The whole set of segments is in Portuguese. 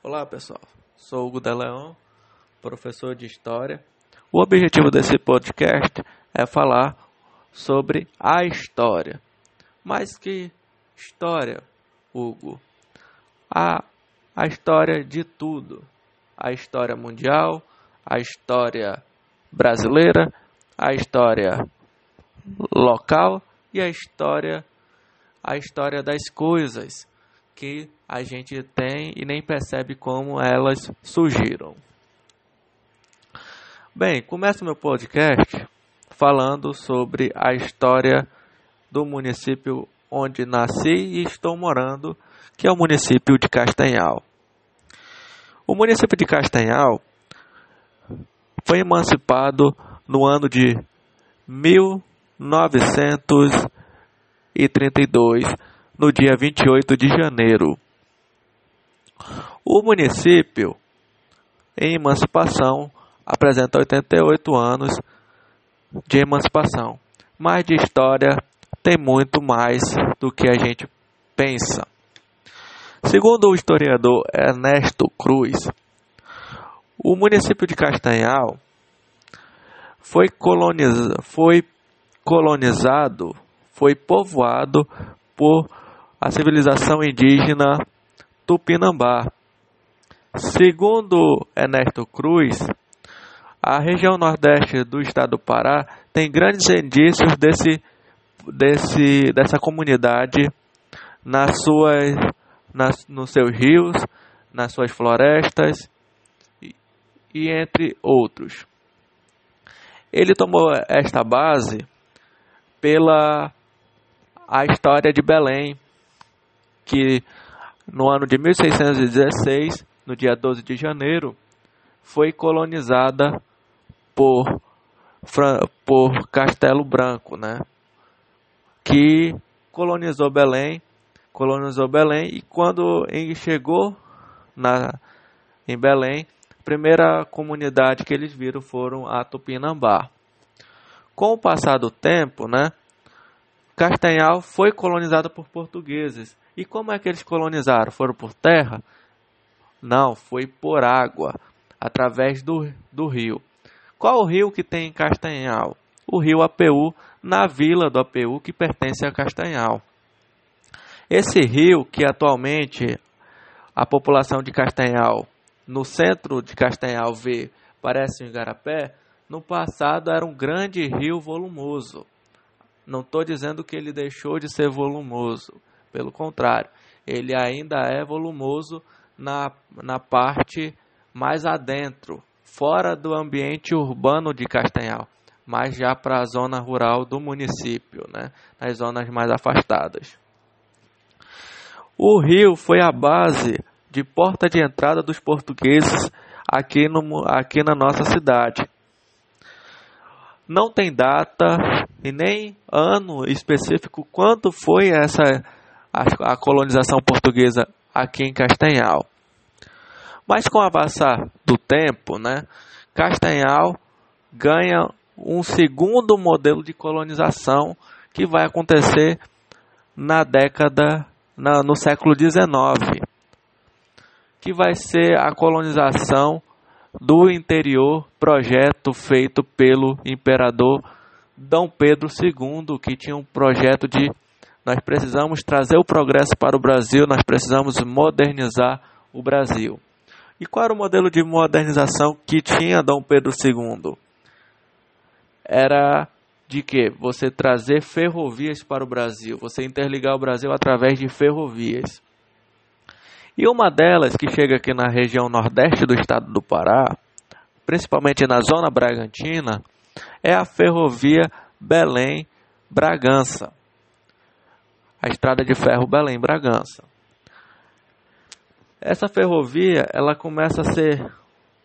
Olá pessoal, sou Hugo de Leão, professor de História. O objetivo desse podcast é falar sobre a história. Mas que história, Hugo? A, a história de tudo. A história mundial, a história brasileira, a história local e a história a história das coisas que a gente tem e nem percebe como elas surgiram. Bem, começo meu podcast falando sobre a história do município onde nasci e estou morando, que é o município de Castanhal. O município de Castanhal foi emancipado no ano de 1932, no dia 28 de janeiro. O município, em emancipação, apresenta 88 anos de emancipação, mas de história tem muito mais do que a gente pensa. Segundo o historiador Ernesto Cruz, o município de Castanhal foi, foi colonizado, foi povoado por a civilização indígena Tupinambá. Segundo Ernesto Cruz, a região nordeste do estado do Pará tem grandes indícios desse, desse, dessa comunidade nas suas, nas, nos seus rios, nas suas florestas e, e entre outros. Ele tomou esta base pela a história de Belém, que no ano de 1616, no dia 12 de janeiro, foi colonizada por, por Castelo Branco, né? que colonizou Belém, colonizou Belém e quando chegou na, em Belém, a primeira comunidade que eles viram foram a Tupinambá. Com o passar do tempo, né, Castanhal foi colonizado por portugueses. E como é que eles colonizaram? Foram por terra? Não, foi por água, através do, do rio. Qual o rio que tem em Castanhal? O rio Apeu, na vila do Apeu, que pertence a Castanhal. Esse rio, que atualmente a população de Castanhal, no centro de Castanhal, vê, parece um igarapé, no passado era um grande rio volumoso. Não estou dizendo que ele deixou de ser volumoso, pelo contrário, ele ainda é volumoso na, na parte mais adentro, fora do ambiente urbano de Castanhal, mas já para a zona rural do município, né, nas zonas mais afastadas. O rio foi a base de porta de entrada dos portugueses aqui, no, aqui na nossa cidade. Não tem data e nem ano específico quando foi essa a, a colonização portuguesa aqui em Castanhal. Mas com o avançar do tempo, né, Castanhal ganha um segundo modelo de colonização que vai acontecer na década, na, no século XIX, que vai ser a colonização do interior, projeto feito pelo imperador Dom Pedro II, que tinha um projeto de nós precisamos trazer o progresso para o Brasil, nós precisamos modernizar o Brasil. E qual era o modelo de modernização que tinha Dom Pedro II? Era de que você trazer ferrovias para o Brasil, você interligar o Brasil através de ferrovias. E uma delas que chega aqui na região nordeste do estado do Pará, principalmente na zona Bragantina, é a ferrovia Belém-Bragança a estrada de ferro Belém-Bragança. Essa ferrovia ela começa a ser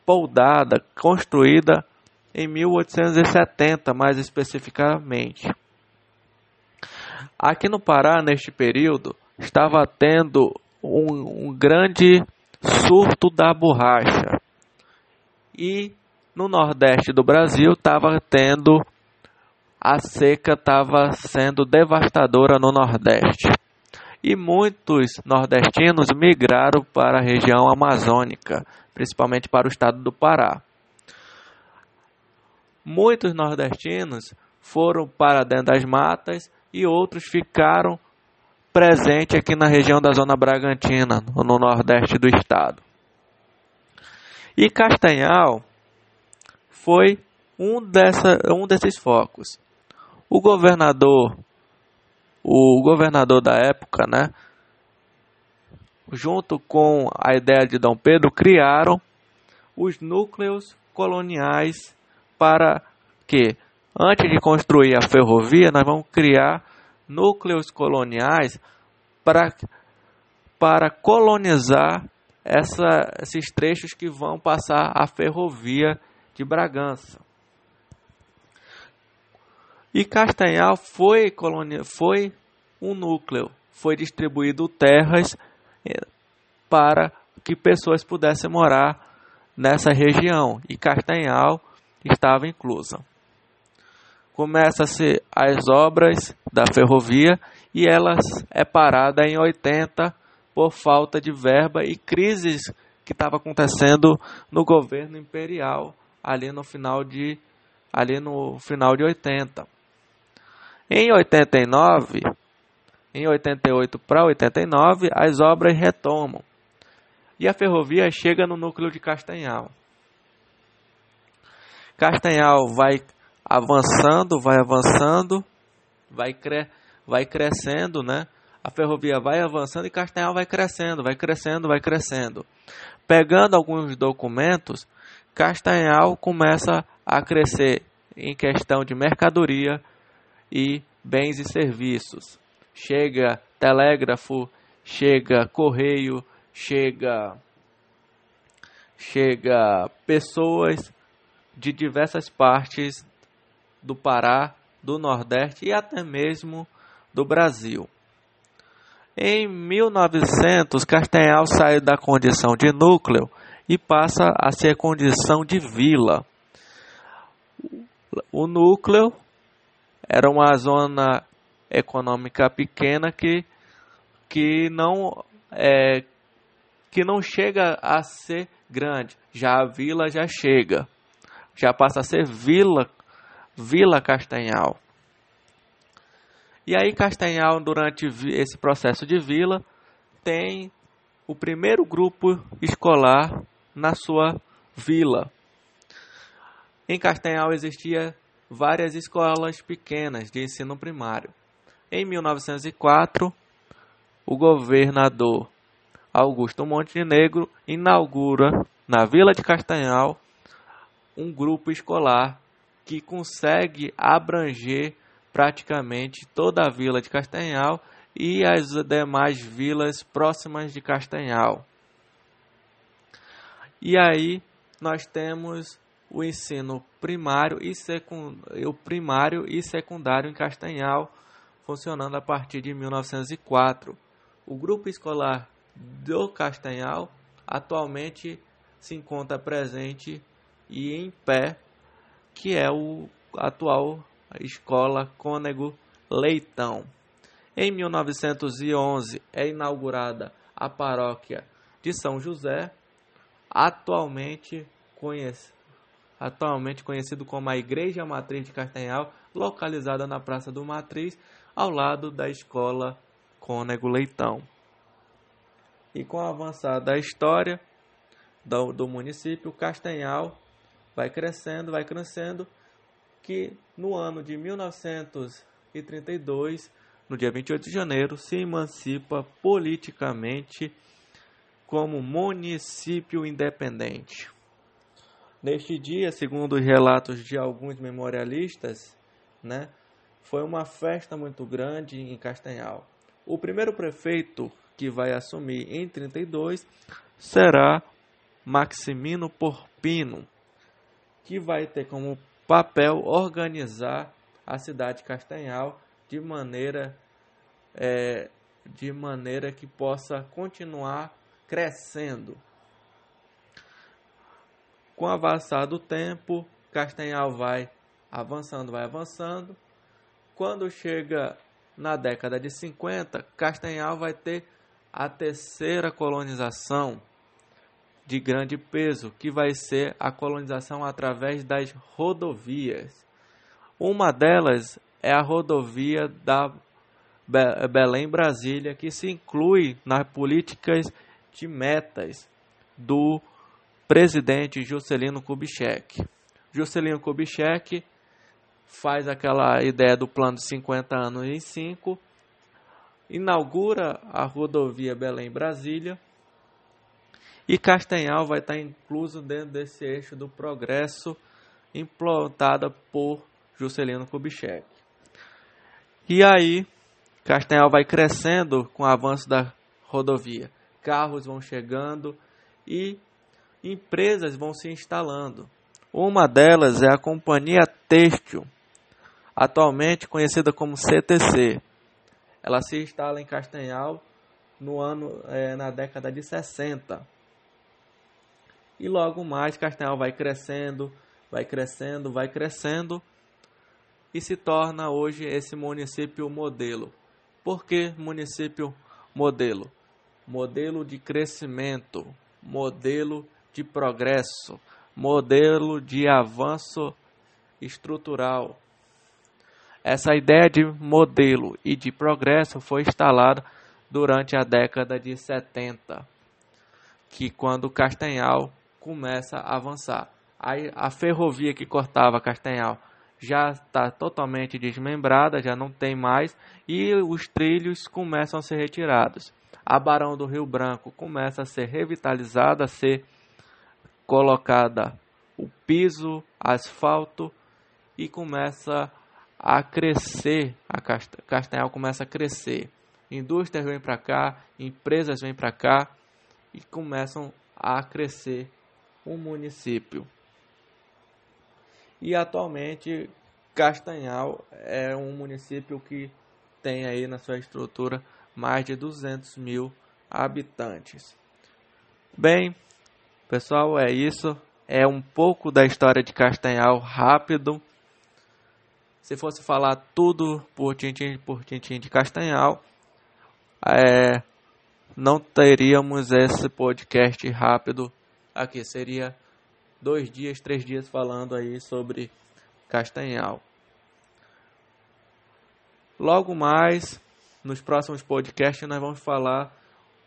poldada, construída em 1870, mais especificamente. Aqui no Pará, neste período, estava tendo um, um grande surto da borracha. E no Nordeste do Brasil estava tendo a seca estava sendo devastadora no Nordeste. e muitos nordestinos migraram para a região amazônica, principalmente para o estado do Pará. Muitos nordestinos foram para dentro das matas e outros ficaram presentes aqui na região da Zona Bragantina, no nordeste do estado. E Castanhal foi um, dessa, um desses focos. O governador, o governador da época, né, junto com a ideia de Dom Pedro, criaram os núcleos coloniais para que, antes de construir a ferrovia, nós vamos criar núcleos coloniais para, para colonizar essa, esses trechos que vão passar a ferrovia de Bragança. E Castanhal foi, colonia, foi um núcleo, foi distribuído terras eh, para que pessoas pudessem morar nessa região e Castanhal estava inclusa. Começa-se as obras da ferrovia e ela é parada em 80 por falta de verba e crises que estava acontecendo no governo imperial ali no final de ali no final de 80. Em 89, em 88 para 89, as obras retomam. E a ferrovia chega no núcleo de Castanhal. Castanhal vai avançando, vai avançando, vai, cre vai crescendo, né? A ferrovia vai avançando e Castanhal vai crescendo, vai crescendo, vai crescendo. Pegando alguns documentos, Castanhal começa a crescer em questão de mercadoria e bens e serviços. Chega telégrafo, chega correio, chega chega pessoas de diversas partes do Pará, do Nordeste e até mesmo do Brasil. Em 1900, Castanhal sai da condição de núcleo e passa a ser condição de vila. O núcleo era uma zona econômica pequena que, que não é, que não chega a ser grande. Já a vila já chega, já passa a ser vila, Vila Castanhal. E aí Castanhal durante esse processo de vila tem o primeiro grupo escolar na sua vila. Em Castanhal existia várias escolas pequenas de ensino primário. Em 1904, o governador Augusto Montenegro inaugura na Vila de Castanhal um grupo escolar que consegue abranger praticamente toda a Vila de Castanhal e as demais vilas próximas de Castanhal. E aí nós temos o ensino primário e, secundário, o primário e secundário em Castanhal, funcionando a partir de 1904. O grupo escolar do Castanhal atualmente se encontra presente e em pé, que é o atual Escola Cônego Leitão. Em 1911 é inaugurada a paróquia de São José, atualmente, conhece, atualmente conhecido como a Igreja Matriz de Castanhal, localizada na Praça do Matriz, ao lado da Escola Cônego Leitão. E com a avançada da história do, do município, Castanhal vai crescendo, vai crescendo, que no ano de 1932 no dia 28 de janeiro, se emancipa politicamente como município independente. Neste dia, segundo os relatos de alguns memorialistas, né, foi uma festa muito grande em Castanhal. O primeiro prefeito que vai assumir em 32 será Maximino Porpino, que vai ter como papel organizar a cidade de Castanhal de maneira é, de maneira que possa continuar crescendo. Com o avançar do tempo, Castanhal vai avançando, vai avançando. Quando chega na década de 50, Castanhal vai ter a terceira colonização de grande peso, que vai ser a colonização através das rodovias. Uma delas é a rodovia da Belém-Brasília, que se inclui nas políticas de metas do presidente Juscelino Kubitschek. Juscelino Kubitschek faz aquela ideia do plano de 50 anos em 5, inaugura a rodovia Belém-Brasília e Castanhal vai estar incluso dentro desse eixo do progresso implantada por Juscelino Kubitschek. E aí, Castanhal vai crescendo com o avanço da rodovia. Carros vão chegando e empresas vão se instalando. Uma delas é a Companhia Têxtil, atualmente conhecida como CTC. Ela se instala em Castanhal no ano é, na década de 60. E logo mais Castanhal vai crescendo, vai crescendo, vai crescendo e se torna hoje esse município modelo. Por que município modelo? Modelo de crescimento, modelo de progresso, modelo de avanço estrutural. Essa ideia de modelo e de progresso foi instalada durante a década de 70, que quando Castanhal começa a avançar. A, a ferrovia que cortava Castanhal já está totalmente desmembrada, já não tem mais, e os trilhos começam a ser retirados. A Barão do Rio Branco começa a ser revitalizada, a ser colocada o piso, asfalto e começa a crescer, a Castanhal começa a crescer. Indústrias vêm para cá, empresas vêm para cá e começam a crescer um município. E atualmente Castanhal é um município que tem aí na sua estrutura mais de 200 mil habitantes. Bem, pessoal, é isso. É um pouco da história de Castanhal rápido. Se fosse falar tudo por tintim por tintim de Castanhal, é, não teríamos esse podcast rápido aqui. Seria dois dias, três dias falando aí sobre Castanhal. Logo mais, nos próximos podcasts, nós vamos falar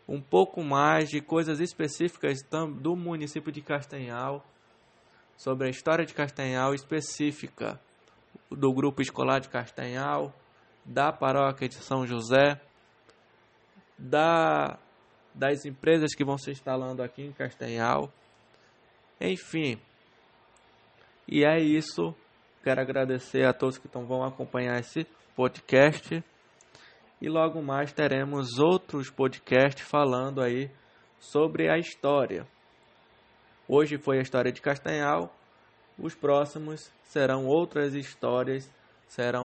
um pouco mais de coisas específicas do município de Castanhal, sobre a história de Castanhal específica do grupo escolar de Castanhal, da paróquia de São José, da, das empresas que vão se instalando aqui em Castanhal, enfim. E é isso. Quero agradecer a todos que vão acompanhar esse podcast. E logo mais teremos outros podcasts falando aí sobre a história. Hoje foi a história de Castanhal. Os próximos serão outras histórias, serão